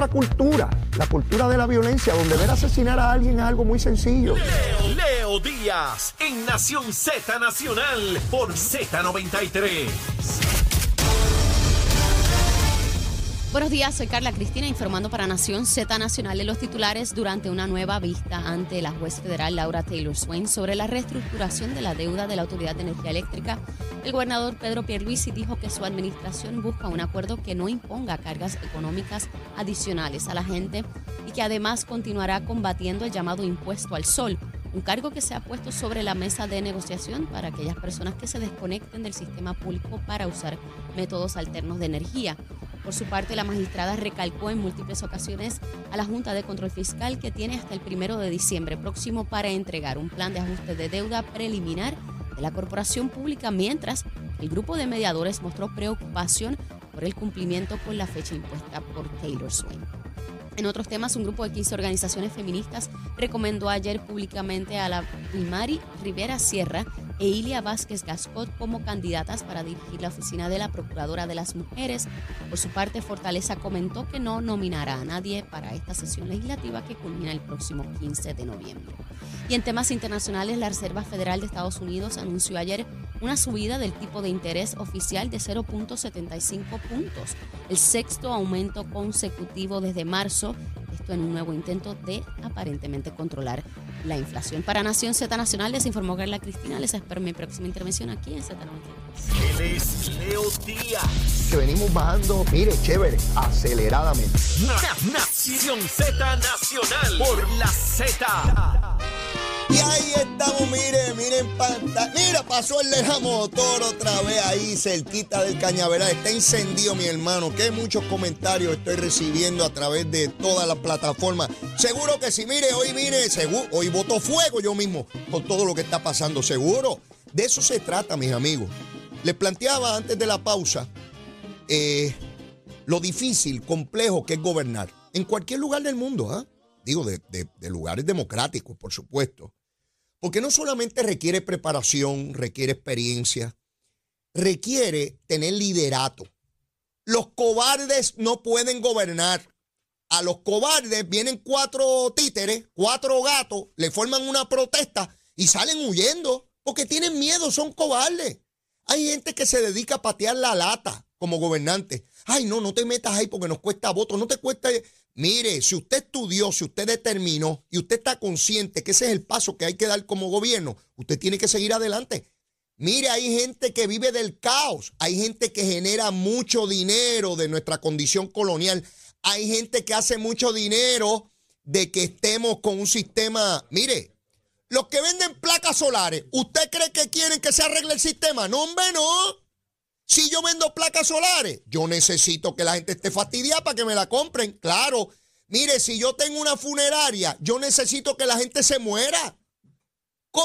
otra cultura, la cultura de la violencia, donde ver asesinar a alguien es algo muy sencillo. Leo, Leo Díaz en Nación Z Nacional por Z93. Buenos días, soy Carla Cristina informando para Nación Z Nacional de los titulares durante una nueva vista ante la juez federal Laura Taylor Swain sobre la reestructuración de la deuda de la Autoridad de Energía Eléctrica. El gobernador Pedro Pierluisi dijo que su administración busca un acuerdo que no imponga cargas económicas adicionales a la gente y que además continuará combatiendo el llamado impuesto al sol, un cargo que se ha puesto sobre la mesa de negociación para aquellas personas que se desconecten del sistema público para usar métodos alternos de energía. Por su parte, la magistrada recalcó en múltiples ocasiones a la Junta de Control Fiscal que tiene hasta el primero de diciembre próximo para entregar un plan de ajuste de deuda preliminar de la corporación pública, mientras el grupo de mediadores mostró preocupación por el cumplimiento con la fecha impuesta por Taylor Swain. En otros temas, un grupo de 15 organizaciones feministas recomendó ayer públicamente a la Vilmari Rivera Sierra e Ilia Vázquez Gascot como candidatas para dirigir la oficina de la Procuradora de las Mujeres. Por su parte, Fortaleza comentó que no nominará a nadie para esta sesión legislativa que culmina el próximo 15 de noviembre. Y en temas internacionales, la Reserva Federal de Estados Unidos anunció ayer una subida del tipo de interés oficial de 0.75 puntos, el sexto aumento consecutivo desde marzo, esto en un nuevo intento de aparentemente controlar la inflación. Para Nación Z Nacional les informó Carla Cristina. Les espero mi próxima intervención aquí en Z Él es Leo Díaz. Que venimos bajando, mire, chévere, aceleradamente. Nación Z Nacional por la Z. Y ahí estamos, mire, miren pantalla. Mira, pasó el de motor otra vez ahí, cerquita del cañaveral. Está encendido, mi hermano. Qué muchos comentarios estoy recibiendo a través de todas las plataformas. Seguro que sí, mire, hoy mire, hoy voto fuego yo mismo con todo lo que está pasando, seguro. De eso se trata, mis amigos. Les planteaba antes de la pausa eh, lo difícil, complejo que es gobernar. En cualquier lugar del mundo, ¿ah? Digo, de lugares democráticos, por supuesto. Porque no solamente requiere preparación, requiere experiencia, requiere tener liderato. Los cobardes no pueden gobernar. A los cobardes vienen cuatro títeres, cuatro gatos, le forman una protesta y salen huyendo porque tienen miedo, son cobardes. Hay gente que se dedica a patear la lata como gobernante. Ay, no, no te metas ahí porque nos cuesta voto, no te cuesta Mire, si usted estudió, si usted determinó y usted está consciente que ese es el paso que hay que dar como gobierno, usted tiene que seguir adelante. Mire, hay gente que vive del caos, hay gente que genera mucho dinero de nuestra condición colonial, hay gente que hace mucho dinero de que estemos con un sistema, mire, los que venden placas solares, ¿usted cree que quieren que se arregle el sistema? No, hombre, no. Si yo vendo placas solares, yo necesito que la gente esté fastidiada para que me la compren. Claro. Mire, si yo tengo una funeraria, yo necesito que la gente se muera.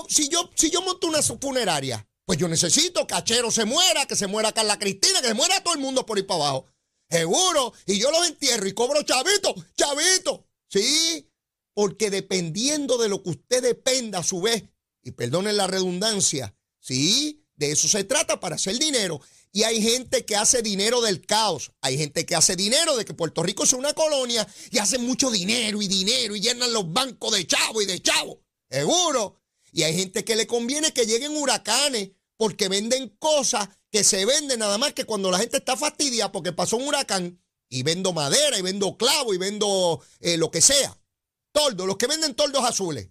Si yo, si yo monto una funeraria, pues yo necesito que Achero se muera, que se muera Carla Cristina, que se muera todo el mundo por ahí para abajo. Seguro. Y yo los entierro y cobro chavito, chavito. Sí. Porque dependiendo de lo que usted dependa a su vez, y perdonen la redundancia, sí, de eso se trata para hacer dinero. Y hay gente que hace dinero del caos. Hay gente que hace dinero de que Puerto Rico es una colonia y hacen mucho dinero y dinero y llenan los bancos de chavo y de chavo. Seguro. Y hay gente que le conviene que lleguen huracanes porque venden cosas que se venden nada más que cuando la gente está fastidiada porque pasó un huracán y vendo madera y vendo clavo y vendo eh, lo que sea. Toldos, los que venden toldos azules,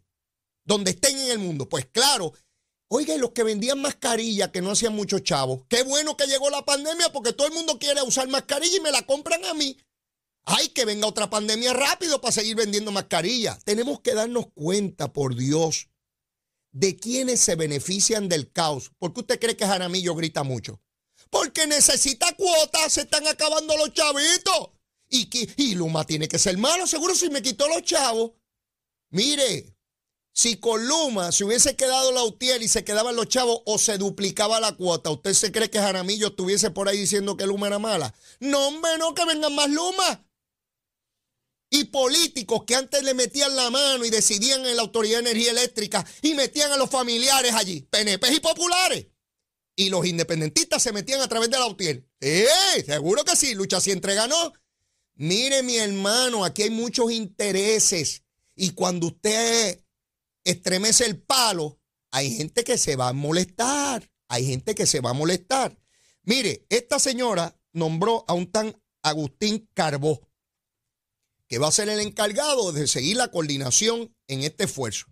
donde estén en el mundo. Pues claro, Oiga, los que vendían mascarilla, que no hacían mucho chavos, qué bueno que llegó la pandemia porque todo el mundo quiere usar mascarilla y me la compran a mí. Ay, que venga otra pandemia rápido para seguir vendiendo mascarilla. Tenemos que darnos cuenta, por Dios, de quienes se benefician del caos. ¿Por qué usted cree que Jaramillo grita mucho? Porque necesita cuotas, se están acabando los chavitos. Y, y Luma tiene que ser malo, seguro si me quitó los chavos. Mire, si con Luma se hubiese quedado la UTIER y se quedaban los chavos o se duplicaba la cuota, ¿usted se cree que Jaramillo estuviese por ahí diciendo que Luma era mala? No, hombre, no, que vengan más Luma. Y políticos que antes le metían la mano y decidían en la Autoridad de Energía Eléctrica y metían a los familiares allí, PNP y populares. Y los independentistas se metían a través de la UTIER. Sí, seguro que sí, lucha si entrega no. Mire, mi hermano, aquí hay muchos intereses. Y cuando usted estremece el palo, hay gente que se va a molestar. Hay gente que se va a molestar. Mire, esta señora nombró a un tan Agustín Carbó, que va a ser el encargado de seguir la coordinación en este esfuerzo.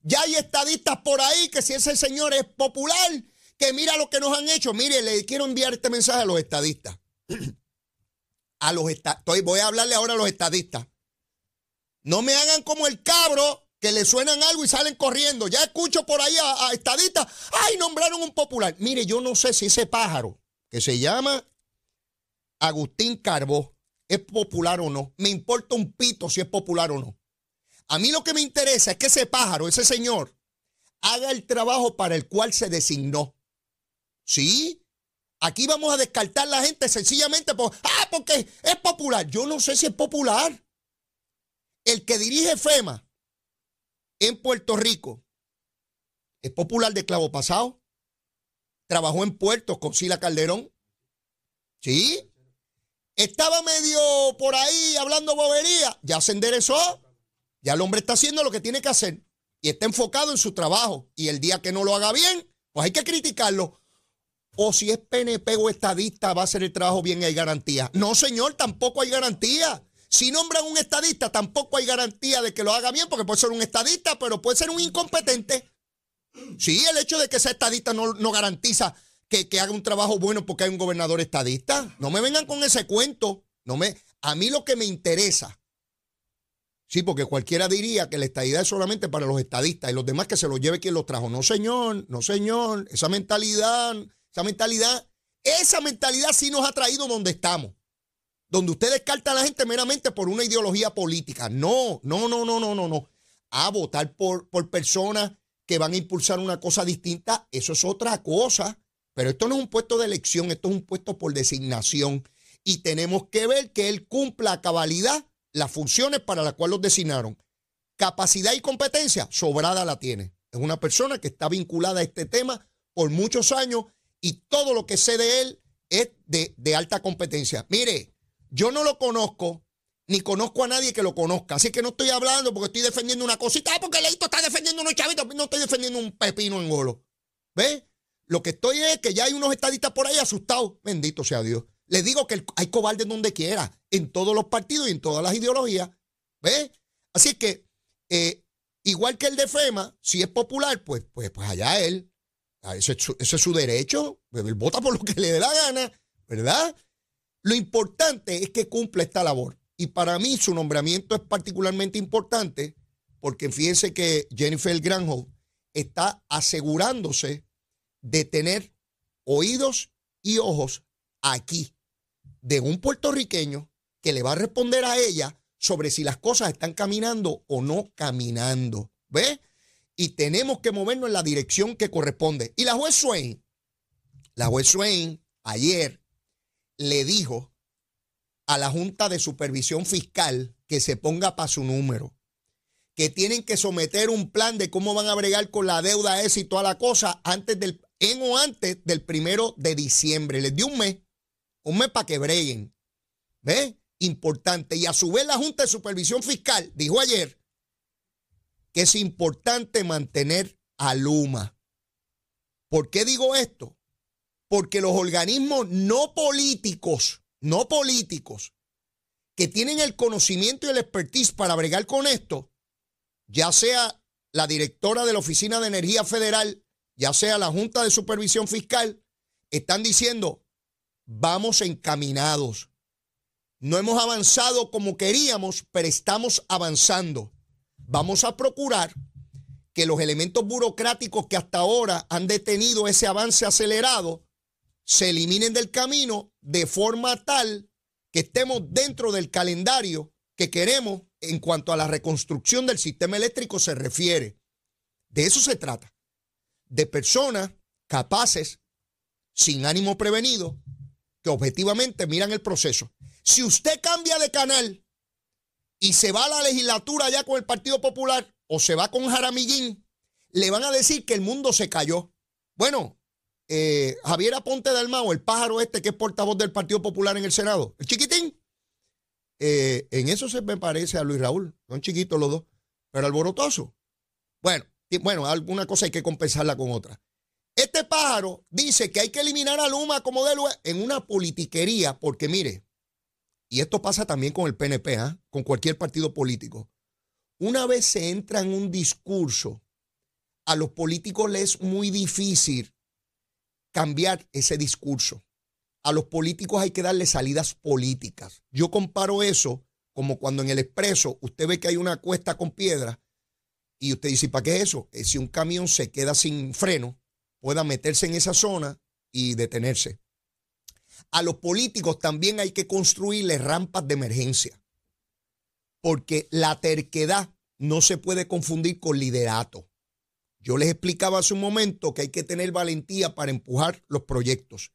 Ya hay estadistas por ahí que si ese señor es popular, que mira lo que nos han hecho. Mire, le quiero enviar este mensaje a los estadistas. A los estoy, voy a hablarle ahora a los estadistas. No me hagan como el cabro que le suenan algo y salen corriendo. Ya escucho por ahí a, a estadistas. ¡Ay, nombraron un popular! Mire, yo no sé si ese pájaro que se llama Agustín Carbó es popular o no. Me importa un pito si es popular o no. A mí lo que me interesa es que ese pájaro, ese señor, haga el trabajo para el cual se designó. ¿Sí? Aquí vamos a descartar la gente sencillamente por, ah, porque es popular. Yo no sé si es popular. El que dirige FEMA en Puerto Rico es popular de clavo pasado. Trabajó en puertos con Sila Calderón. ¿Sí? Estaba medio por ahí hablando bobería. Ya se enderezó. Ya el hombre está haciendo lo que tiene que hacer. Y está enfocado en su trabajo. Y el día que no lo haga bien, pues hay que criticarlo. O si es PNP o estadista, va a hacer el trabajo bien y hay garantía. No, señor, tampoco hay garantía. Si nombran un estadista, tampoco hay garantía de que lo haga bien, porque puede ser un estadista, pero puede ser un incompetente. Sí, el hecho de que sea estadista no, no garantiza que, que, haga un trabajo bueno porque hay un gobernador estadista. No me vengan con ese cuento. No me, a mí lo que me interesa, sí, porque cualquiera diría que la estadidad es solamente para los estadistas y los demás que se los lleve quien los trajo. No, señor, no, señor. Esa mentalidad, esa mentalidad, esa mentalidad sí nos ha traído donde estamos donde usted descarta a la gente meramente por una ideología política. No, no, no, no, no, no, no. A votar por, por personas que van a impulsar una cosa distinta, eso es otra cosa. Pero esto no es un puesto de elección, esto es un puesto por designación. Y tenemos que ver que él cumpla a cabalidad las funciones para las cuales los designaron. Capacidad y competencia, sobrada la tiene. Es una persona que está vinculada a este tema por muchos años y todo lo que sé de él es de, de alta competencia. Mire, yo no lo conozco, ni conozco a nadie que lo conozca. Así que no estoy hablando porque estoy defendiendo una cosita. Ah, porque Leito está defendiendo unos chavitos. No estoy defendiendo un pepino en golo. ¿Ves? Lo que estoy es que ya hay unos estadistas por ahí asustados. Bendito sea Dios. Les digo que hay cobardes donde quiera, en todos los partidos y en todas las ideologías. ¿Ves? Así que, eh, igual que el de FEMA, si es popular, pues, pues, pues allá él. Ah, ese es, su, ese es su derecho. Él vota por lo que le dé la gana, ¿verdad? Lo importante es que cumpla esta labor. Y para mí su nombramiento es particularmente importante porque fíjense que Jennifer Granholm está asegurándose de tener oídos y ojos aquí de un puertorriqueño que le va a responder a ella sobre si las cosas están caminando o no caminando. ¿Ve? Y tenemos que movernos en la dirección que corresponde. Y la juez Swain, la juez Swain ayer le dijo a la Junta de Supervisión Fiscal que se ponga para su número, que tienen que someter un plan de cómo van a bregar con la deuda esa y toda la cosa antes del, en o antes del primero de diciembre. Les dio un mes, un mes para que breguen. ¿Ve? Importante. Y a su vez la Junta de Supervisión Fiscal dijo ayer que es importante mantener a Luma. ¿Por qué digo esto? Porque los organismos no políticos, no políticos, que tienen el conocimiento y el expertise para bregar con esto, ya sea la directora de la Oficina de Energía Federal, ya sea la Junta de Supervisión Fiscal, están diciendo, vamos encaminados. No hemos avanzado como queríamos, pero estamos avanzando. Vamos a procurar que los elementos burocráticos que hasta ahora han detenido ese avance acelerado se eliminen del camino de forma tal que estemos dentro del calendario que queremos en cuanto a la reconstrucción del sistema eléctrico se refiere. De eso se trata. De personas capaces, sin ánimo prevenido, que objetivamente miran el proceso. Si usted cambia de canal y se va a la legislatura ya con el Partido Popular o se va con Jaramillín, le van a decir que el mundo se cayó. Bueno, eh, Javier Aponte del Mao, el pájaro este que es portavoz del Partido Popular en el Senado, el chiquitín, eh, en eso se me parece a Luis Raúl. Son chiquitos los dos, pero alborotoso. Bueno, bueno, alguna cosa hay que compensarla con otra. Este pájaro dice que hay que eliminar a Luma como de en una politiquería, porque mire, y esto pasa también con el PNP, ¿ah? con cualquier partido político. Una vez se entra en un discurso, a los políticos les es muy difícil cambiar ese discurso. A los políticos hay que darle salidas políticas. Yo comparo eso como cuando en el expreso usted ve que hay una cuesta con piedra y usted dice, ¿para qué es eso? Es si un camión se queda sin freno, pueda meterse en esa zona y detenerse. A los políticos también hay que construirles rampas de emergencia, porque la terquedad no se puede confundir con liderato. Yo les explicaba hace un momento que hay que tener valentía para empujar los proyectos.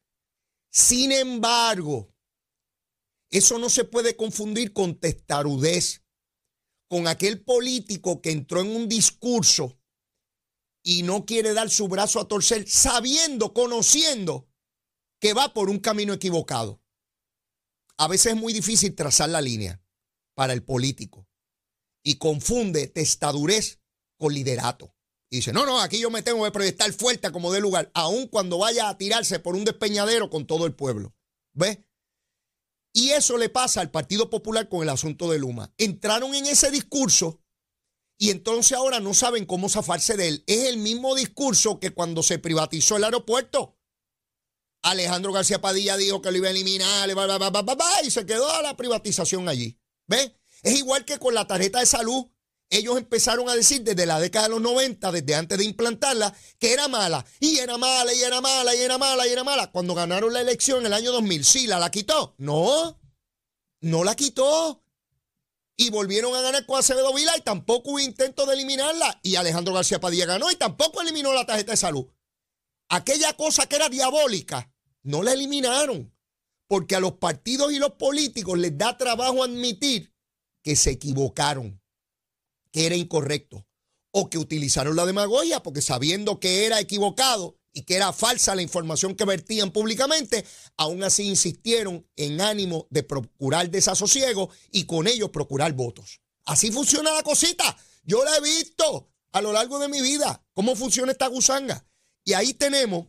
Sin embargo, eso no se puede confundir con testarudez, con aquel político que entró en un discurso y no quiere dar su brazo a torcer sabiendo, conociendo que va por un camino equivocado. A veces es muy difícil trazar la línea para el político y confunde testadurez con liderato. Y dice, no, no, aquí yo me tengo que proyectar fuerte como de lugar, aun cuando vaya a tirarse por un despeñadero con todo el pueblo. ¿Ves? Y eso le pasa al Partido Popular con el asunto de Luma. Entraron en ese discurso y entonces ahora no saben cómo zafarse de él. Es el mismo discurso que cuando se privatizó el aeropuerto. Alejandro García Padilla dijo que lo iba a eliminar y se quedó a la privatización allí. ¿Ve? Es igual que con la tarjeta de salud. Ellos empezaron a decir desde la década de los 90, desde antes de implantarla, que era mala. Y era mala, y era mala, y era mala, y era mala. Cuando ganaron la elección en el año 2000, ¿sí la, la quitó? No, no la quitó y volvieron a ganar con Acevedo Vila y tampoco hubo intento de eliminarla. Y Alejandro García Padilla ganó y tampoco eliminó la tarjeta de salud. Aquella cosa que era diabólica, no la eliminaron. Porque a los partidos y los políticos les da trabajo admitir que se equivocaron, que era incorrecto. O que utilizaron la demagogia porque sabiendo que era equivocado, y que era falsa la información que vertían públicamente, aún así insistieron en ánimo de procurar desasosiego y con ello procurar votos. Así funciona la cosita. Yo la he visto a lo largo de mi vida, cómo funciona esta gusanga. Y ahí tenemos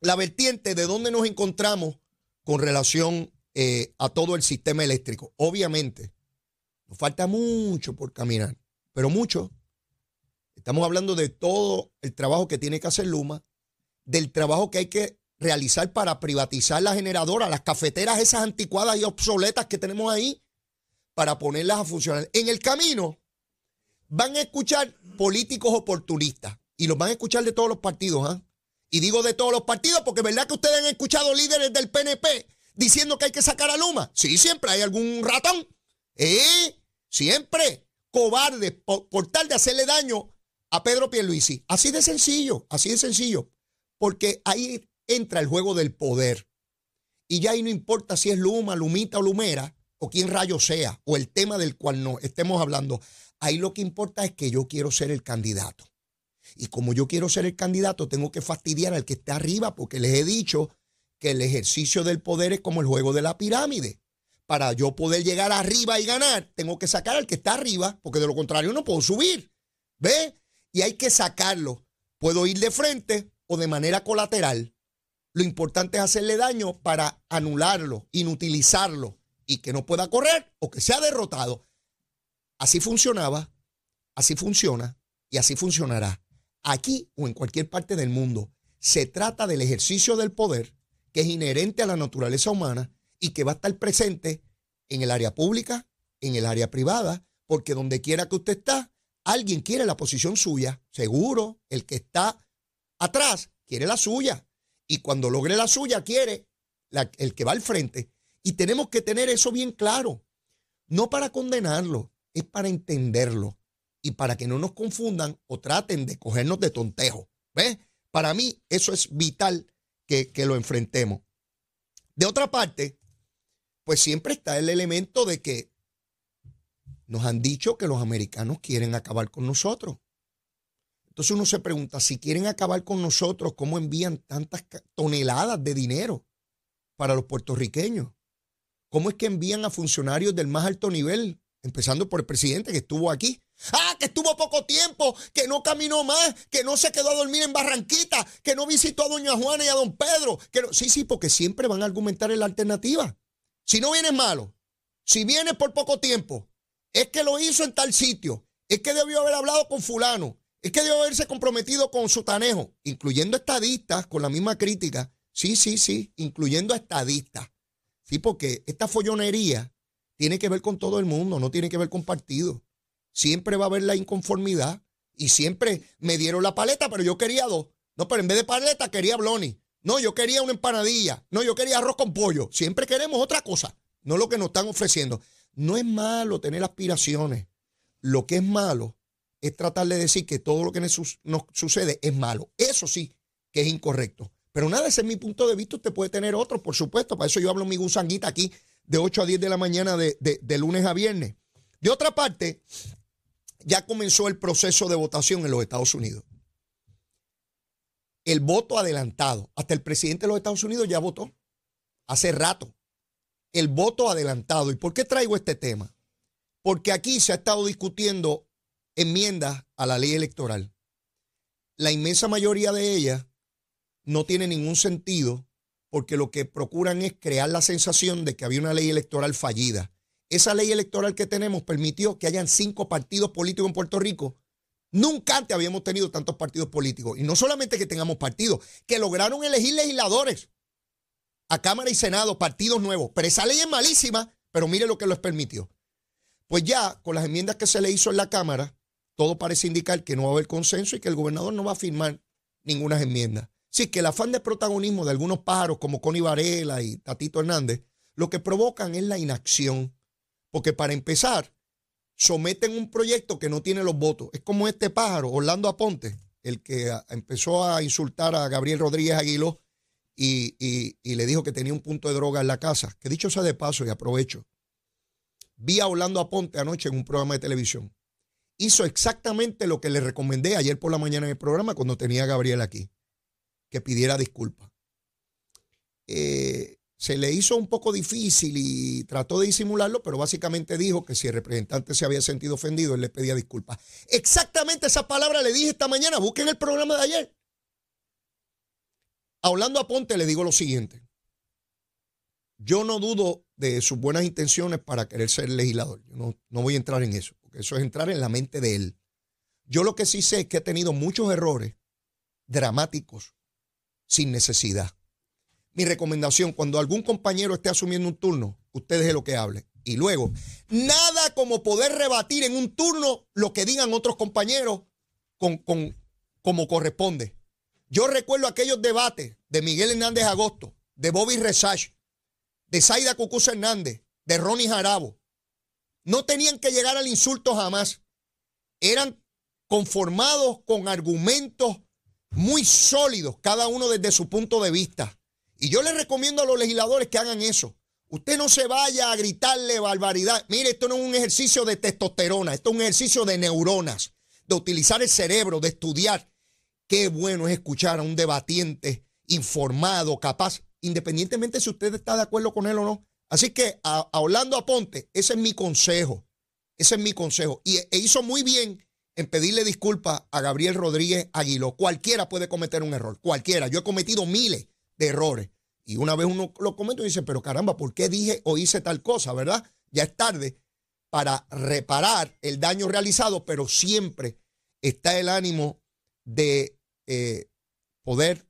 la vertiente de dónde nos encontramos con relación eh, a todo el sistema eléctrico. Obviamente, nos falta mucho por caminar, pero mucho. Estamos hablando de todo el trabajo que tiene que hacer Luma, del trabajo que hay que realizar para privatizar la generadora, las cafeteras esas anticuadas y obsoletas que tenemos ahí, para ponerlas a funcionar. En el camino van a escuchar políticos oportunistas y los van a escuchar de todos los partidos. ¿ah? Y digo de todos los partidos porque verdad que ustedes han escuchado líderes del PNP diciendo que hay que sacar a Luma. Sí, siempre hay algún ratón. ¿Eh? Siempre. Cobarde por, por tal de hacerle daño a Pedro Pierluisi. Así de sencillo, así de sencillo porque ahí entra el juego del poder. Y ya ahí no importa si es Luma, Lumita o Lumera, o quién rayo sea, o el tema del cual no estemos hablando. Ahí lo que importa es que yo quiero ser el candidato. Y como yo quiero ser el candidato, tengo que fastidiar al que está arriba, porque les he dicho que el ejercicio del poder es como el juego de la pirámide. Para yo poder llegar arriba y ganar, tengo que sacar al que está arriba, porque de lo contrario no puedo subir. ¿Ve? Y hay que sacarlo. Puedo ir de frente o de manera colateral, lo importante es hacerle daño para anularlo, inutilizarlo y que no pueda correr o que sea derrotado. Así funcionaba, así funciona y así funcionará. Aquí o en cualquier parte del mundo se trata del ejercicio del poder que es inherente a la naturaleza humana y que va a estar presente en el área pública, en el área privada, porque donde quiera que usted está, alguien quiere la posición suya. Seguro, el que está atrás quiere la suya. Y cuando logre la suya, quiere el que va al frente. Y tenemos que tener eso bien claro. No para condenarlo, es para entenderlo. Y para que no nos confundan o traten de cogernos de tontejo. ¿Ves? Para mí eso es vital que, que lo enfrentemos. De otra parte, pues siempre está el elemento de que nos han dicho que los americanos quieren acabar con nosotros. Entonces uno se pregunta, si quieren acabar con nosotros, ¿cómo envían tantas toneladas de dinero para los puertorriqueños? cómo es que envían a funcionarios del más alto nivel, empezando por el presidente que estuvo aquí. Ah, que estuvo poco tiempo, que no caminó más, que no se quedó a dormir en Barranquita, que no visitó a doña Juana y a don Pedro. Que Sí, sí, porque siempre van a argumentar en la alternativa. Si no vienes malo, si vienes por poco tiempo, es que lo hizo en tal sitio, es que debió haber hablado con fulano, es que debió haberse comprometido con su tanejo, incluyendo estadistas con la misma crítica. Sí, sí, sí, incluyendo estadistas. Sí, porque esta follonería tiene que ver con todo el mundo, no tiene que ver con partidos. Siempre va a haber la inconformidad y siempre me dieron la paleta, pero yo quería dos. No, pero en vez de paleta quería bloni. No, yo quería una empanadilla. No, yo quería arroz con pollo. Siempre queremos otra cosa, no lo que nos están ofreciendo. No es malo tener aspiraciones. Lo que es malo es tratar de decir que todo lo que nos sucede es malo. Eso sí que es incorrecto. Pero nada, ese es mi punto de vista. Usted puede tener otro, por supuesto. Para eso yo hablo mi gusanguita aquí de 8 a 10 de la mañana de, de lunes a viernes. De otra parte, ya comenzó el proceso de votación en los Estados Unidos. El voto adelantado. Hasta el presidente de los Estados Unidos ya votó. Hace rato. El voto adelantado. ¿Y por qué traigo este tema? Porque aquí se ha estado discutiendo enmiendas a la ley electoral. La inmensa mayoría de ellas no tiene ningún sentido porque lo que procuran es crear la sensación de que había una ley electoral fallida. Esa ley electoral que tenemos permitió que hayan cinco partidos políticos en Puerto Rico. Nunca antes habíamos tenido tantos partidos políticos. Y no solamente que tengamos partidos, que lograron elegir legisladores a Cámara y Senado, partidos nuevos. Pero esa ley es malísima, pero mire lo que les permitió. Pues ya, con las enmiendas que se le hizo en la Cámara, todo parece indicar que no va a haber consenso y que el gobernador no va a firmar ninguna enmienda. Sí, que el afán de protagonismo de algunos pájaros como Connie Varela y Tatito Hernández, lo que provocan es la inacción. Porque para empezar, someten un proyecto que no tiene los votos. Es como este pájaro, Orlando Aponte, el que empezó a insultar a Gabriel Rodríguez Aguiló y, y, le dijo que tenía un punto de droga en la casa. Que dicho sea de paso y aprovecho. Vi a Orlando Aponte anoche en un programa de televisión. Hizo exactamente lo que le recomendé ayer por la mañana en el programa cuando tenía a Gabriel aquí que pidiera disculpas. Eh, se le hizo un poco difícil y trató de disimularlo, pero básicamente dijo que si el representante se había sentido ofendido, él le pedía disculpas. Exactamente esa palabra le dije esta mañana. Busquen el programa de ayer. Hablando a Ponte, le digo lo siguiente. Yo no dudo de sus buenas intenciones para querer ser legislador. Yo no, no voy a entrar en eso, porque eso es entrar en la mente de él. Yo lo que sí sé es que ha tenido muchos errores dramáticos sin necesidad. Mi recomendación, cuando algún compañero esté asumiendo un turno, usted deje lo que hable. Y luego, nada como poder rebatir en un turno lo que digan otros compañeros con, con, como corresponde. Yo recuerdo aquellos debates de Miguel Hernández Agosto, de Bobby Resach, de Zaida Cucuz Hernández, de Ronnie Jarabo. No tenían que llegar al insulto jamás. Eran conformados con argumentos muy sólidos, cada uno desde su punto de vista. Y yo les recomiendo a los legisladores que hagan eso. Usted no se vaya a gritarle barbaridad. Mire, esto no es un ejercicio de testosterona, esto es un ejercicio de neuronas, de utilizar el cerebro, de estudiar. Qué bueno es escuchar a un debatiente informado, capaz, independientemente si usted está de acuerdo con él o no. Así que a, a Orlando Aponte, ese es mi consejo. Ese es mi consejo. Y e hizo muy bien en pedirle disculpas a Gabriel Rodríguez Aguiló. Cualquiera puede cometer un error, cualquiera. Yo he cometido miles de errores. Y una vez uno lo comete y dice, pero caramba, ¿por qué dije o hice tal cosa, verdad? Ya es tarde para reparar el daño realizado, pero siempre está el ánimo de eh, poder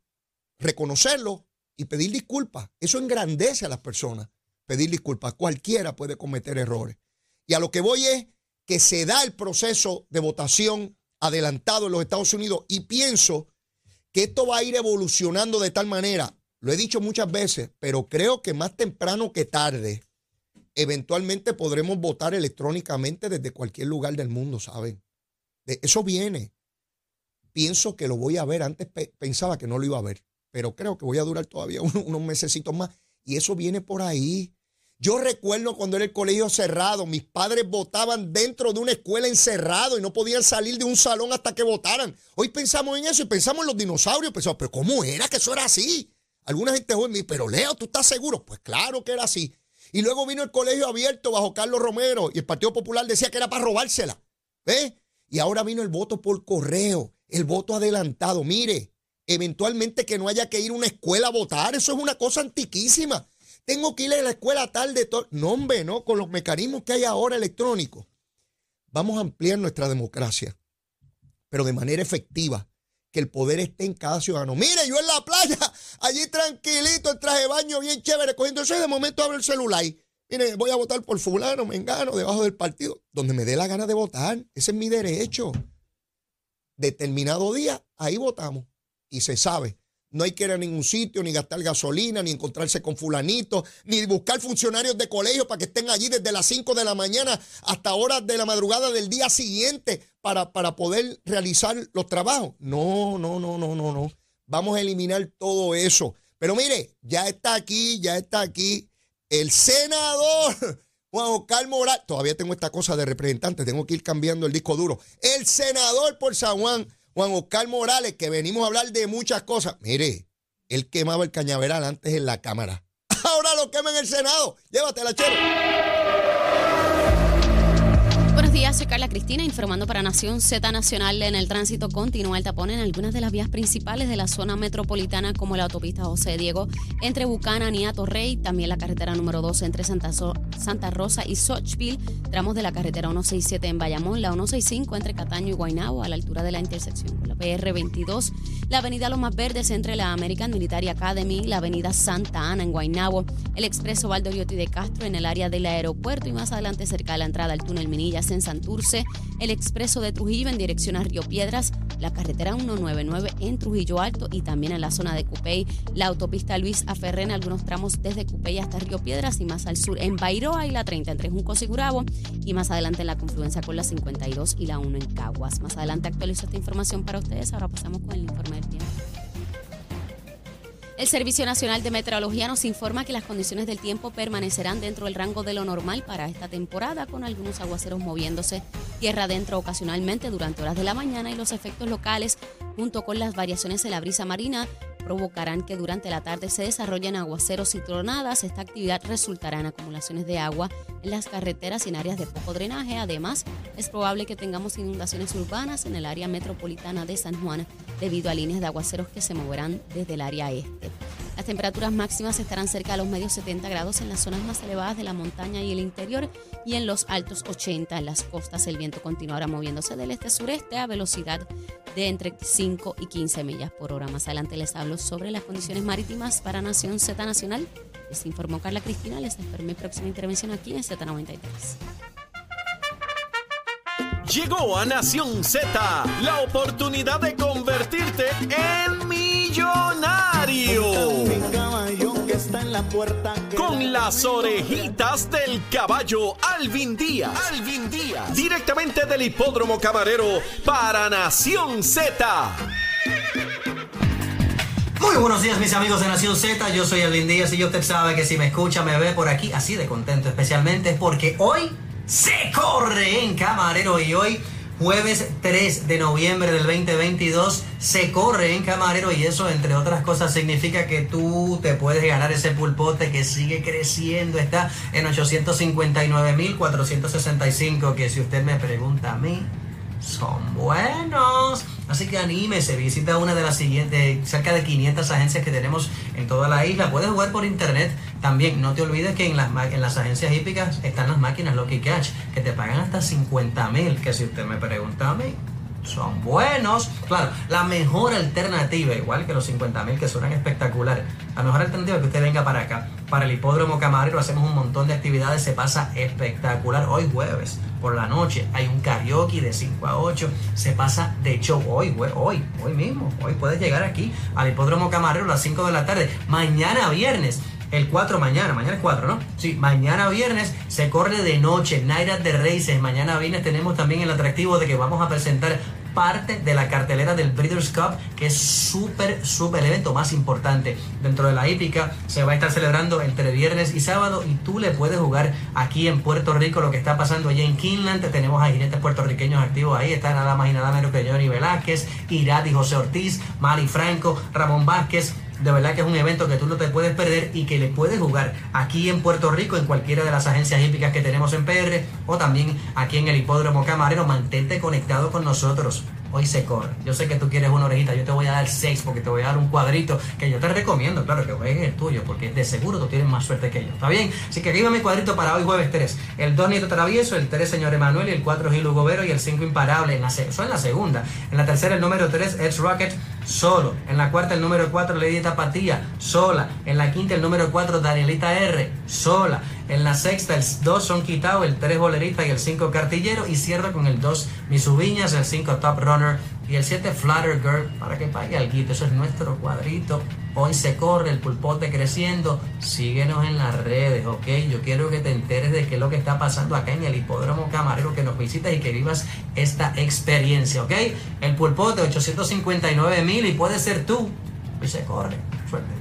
reconocerlo y pedir disculpas. Eso engrandece a las personas, pedir disculpas. Cualquiera puede cometer errores. Y a lo que voy es que se da el proceso de votación adelantado en los Estados Unidos y pienso que esto va a ir evolucionando de tal manera, lo he dicho muchas veces, pero creo que más temprano que tarde, eventualmente podremos votar electrónicamente desde cualquier lugar del mundo, ¿saben? eso viene. Pienso que lo voy a ver. Antes pensaba que no lo iba a ver, pero creo que voy a durar todavía unos, unos mesecitos más. Y eso viene por ahí. Yo recuerdo cuando era el colegio cerrado, mis padres votaban dentro de una escuela encerrado y no podían salir de un salón hasta que votaran. Hoy pensamos en eso y pensamos en los dinosaurios. Pensamos, pero ¿cómo era que eso era así? Alguna gente joven me dice, pero Leo, ¿tú estás seguro? Pues claro que era así. Y luego vino el colegio abierto bajo Carlos Romero y el Partido Popular decía que era para robársela. ¿Ves? Y ahora vino el voto por correo, el voto adelantado. Mire, eventualmente que no haya que ir a una escuela a votar, eso es una cosa antiquísima. Tengo que ir a la escuela tarde. No, hombre, no, con los mecanismos que hay ahora electrónicos. Vamos a ampliar nuestra democracia, pero de manera efectiva que el poder esté en cada ciudadano. Mire, yo en la playa, allí tranquilito, en traje de baño, bien chévere, cogiendo eso, de momento abro el celular. Mire, voy a votar por fulano, me engano, debajo del partido, donde me dé la gana de votar. Ese es mi derecho. Determinado día, ahí votamos. Y se sabe. No hay que ir a ningún sitio, ni gastar gasolina, ni encontrarse con fulanito, ni buscar funcionarios de colegio para que estén allí desde las 5 de la mañana hasta horas de la madrugada del día siguiente para, para poder realizar los trabajos. No, no, no, no, no, no. Vamos a eliminar todo eso. Pero mire, ya está aquí, ya está aquí el senador Juan Oscar Morales. Todavía tengo esta cosa de representante, tengo que ir cambiando el disco duro. El senador por San Juan Juan Oscar Morales, que venimos a hablar de muchas cosas. Mire, él quemaba el cañaveral antes en la Cámara. Ahora lo quema en el Senado. Llévatela, chero. Buenos días, soy Carla Cristina informando para Nación Z Nacional. En el tránsito continúa el tapón en algunas de las vías principales de la zona metropolitana como la autopista José Diego entre Bucana y Torrey, también la carretera número 12 entre Santa, Santa Rosa y Sochville, tramos de la carretera 167 en Bayamón, la 165 entre Cataño y Guaynabo a la altura de la intersección con la PR 22, la avenida Lomas Verdes entre la American Military Academy, la avenida Santa Ana en Guaynabo, el expreso Valdoriotti de Castro en el área del aeropuerto y más adelante cerca de la entrada al túnel Minillas en Santurce, el expreso de Trujillo en dirección a Río Piedras, la carretera 199 en Trujillo Alto y también en la zona de Cupey, la autopista Luis Aferré en algunos tramos desde Cupey hasta Río Piedras y más al sur en Bairoa y la 30 entre Juncos y Gurabo y más adelante en la confluencia con la 52 y la 1 en Caguas. Más adelante actualizo esta información para ustedes. Ahora pasamos con el informe del tiempo. El Servicio Nacional de Meteorología nos informa que las condiciones del tiempo permanecerán dentro del rango de lo normal para esta temporada, con algunos aguaceros moviéndose tierra adentro ocasionalmente durante horas de la mañana y los efectos locales, junto con las variaciones en la brisa marina, provocarán que durante la tarde se desarrollen aguaceros y tronadas. Esta actividad resultará en acumulaciones de agua en las carreteras y en áreas de poco drenaje. Además, es probable que tengamos inundaciones urbanas en el área metropolitana de San Juan debido a líneas de aguaceros que se moverán desde el área este. Las temperaturas máximas estarán cerca de los medios 70 grados en las zonas más elevadas de la montaña y el interior y en los altos 80 en las costas. El viento continuará moviéndose del este-sureste a velocidad de entre 5 y 15 millas por hora. Más adelante les hablo sobre las condiciones marítimas para Nación Z Nacional. Les informó Carla Cristina. Les espero mi próxima intervención aquí en Z93. Llegó a Nación Z la oportunidad de convertirte en millonario. Con las orejitas del caballo Alvin Díaz. Alvin Díaz. Directamente del hipódromo camarero para Nación Z. Muy buenos días mis amigos de Nación Z, yo soy Alvin Díaz y yo usted sabe que si me escucha, me ve por aquí así de contento, especialmente porque hoy se corre en Camarero y hoy jueves 3 de noviembre del 2022 se corre en Camarero y eso entre otras cosas significa que tú te puedes ganar ese pulpote que sigue creciendo, está en 859.465 que si usted me pregunta a mí son buenos. Así que anímese, visita una de las siguientes, cerca de 500 agencias que tenemos en toda la isla. Puedes jugar por internet también. No te olvides que en las, en las agencias hípicas están las máquinas Lucky Catch que te pagan hasta 50 mil. Que si usted me pregunta a mí, son buenos. Claro, la mejor alternativa, igual que los 50 mil que suenan espectacular, la mejor alternativa es que usted venga para acá, para el hipódromo Camarero, hacemos un montón de actividades, se pasa espectacular. Hoy jueves, por la noche, hay un karaoke de 5 a 8, se pasa de show hoy, hoy, hoy mismo, hoy puedes llegar aquí al hipódromo Camarero a las 5 de la tarde, mañana viernes el 4 mañana, mañana es 4, ¿no? Sí, mañana viernes se corre de noche, at the Races. Mañana viernes tenemos también el atractivo de que vamos a presentar parte de la cartelera del Breeders' Cup, que es súper, súper evento más importante dentro de la hípica. Se va a estar celebrando entre viernes y sábado y tú le puedes jugar aquí en Puerto Rico lo que está pasando allá en Kinland. Tenemos a jinetes puertorriqueños activos ahí. Está nada más y nada menos que Johnny Velázquez, Irati José Ortiz, Mari Franco, Ramón Vázquez, De verdad que es un evento que tú no te puedes perder y que le puedes jugar aquí en Puerto Rico, en cualquiera de las agencias hípicas que tenemos en PR o también aquí en el Hipódromo Camarero. Mantente conectado con nosotros hoy se corre. Yo sé que tú quieres una orejita, yo te voy a dar seis porque te voy a dar un cuadrito que yo te recomiendo, claro, que juegues el tuyo, porque de seguro tú tienes más suerte que yo. ¿Está bien? Así que mi cuadrito para hoy jueves 3. El 2 Nieto Travieso, el 3 Señor Emanuel el 4 Gil Hugo Vero y el 5 Imparable. En la, eso en la segunda. En la tercera el número 3 Edge Rocket solo. En la cuarta el número 4 Lady Tapatía, sola. En la quinta el número 4 Danielita R, sola. En la sexta el 2 son quitado, el 3 bolerista y el 5 cartillero. Y cierro con el 2 Misubiñas, el 5 Top Runner y el 7 Flutter Girl para que pague al guito. Eso es nuestro cuadrito. Hoy se corre el pulpote creciendo. Síguenos en las redes, ¿ok? Yo quiero que te enteres de qué es lo que está pasando acá en el hipódromo camarero, que nos visitas y que vivas esta experiencia, ¿ok? El pulpote 859 mil y puede ser tú. Hoy se corre. Suerte.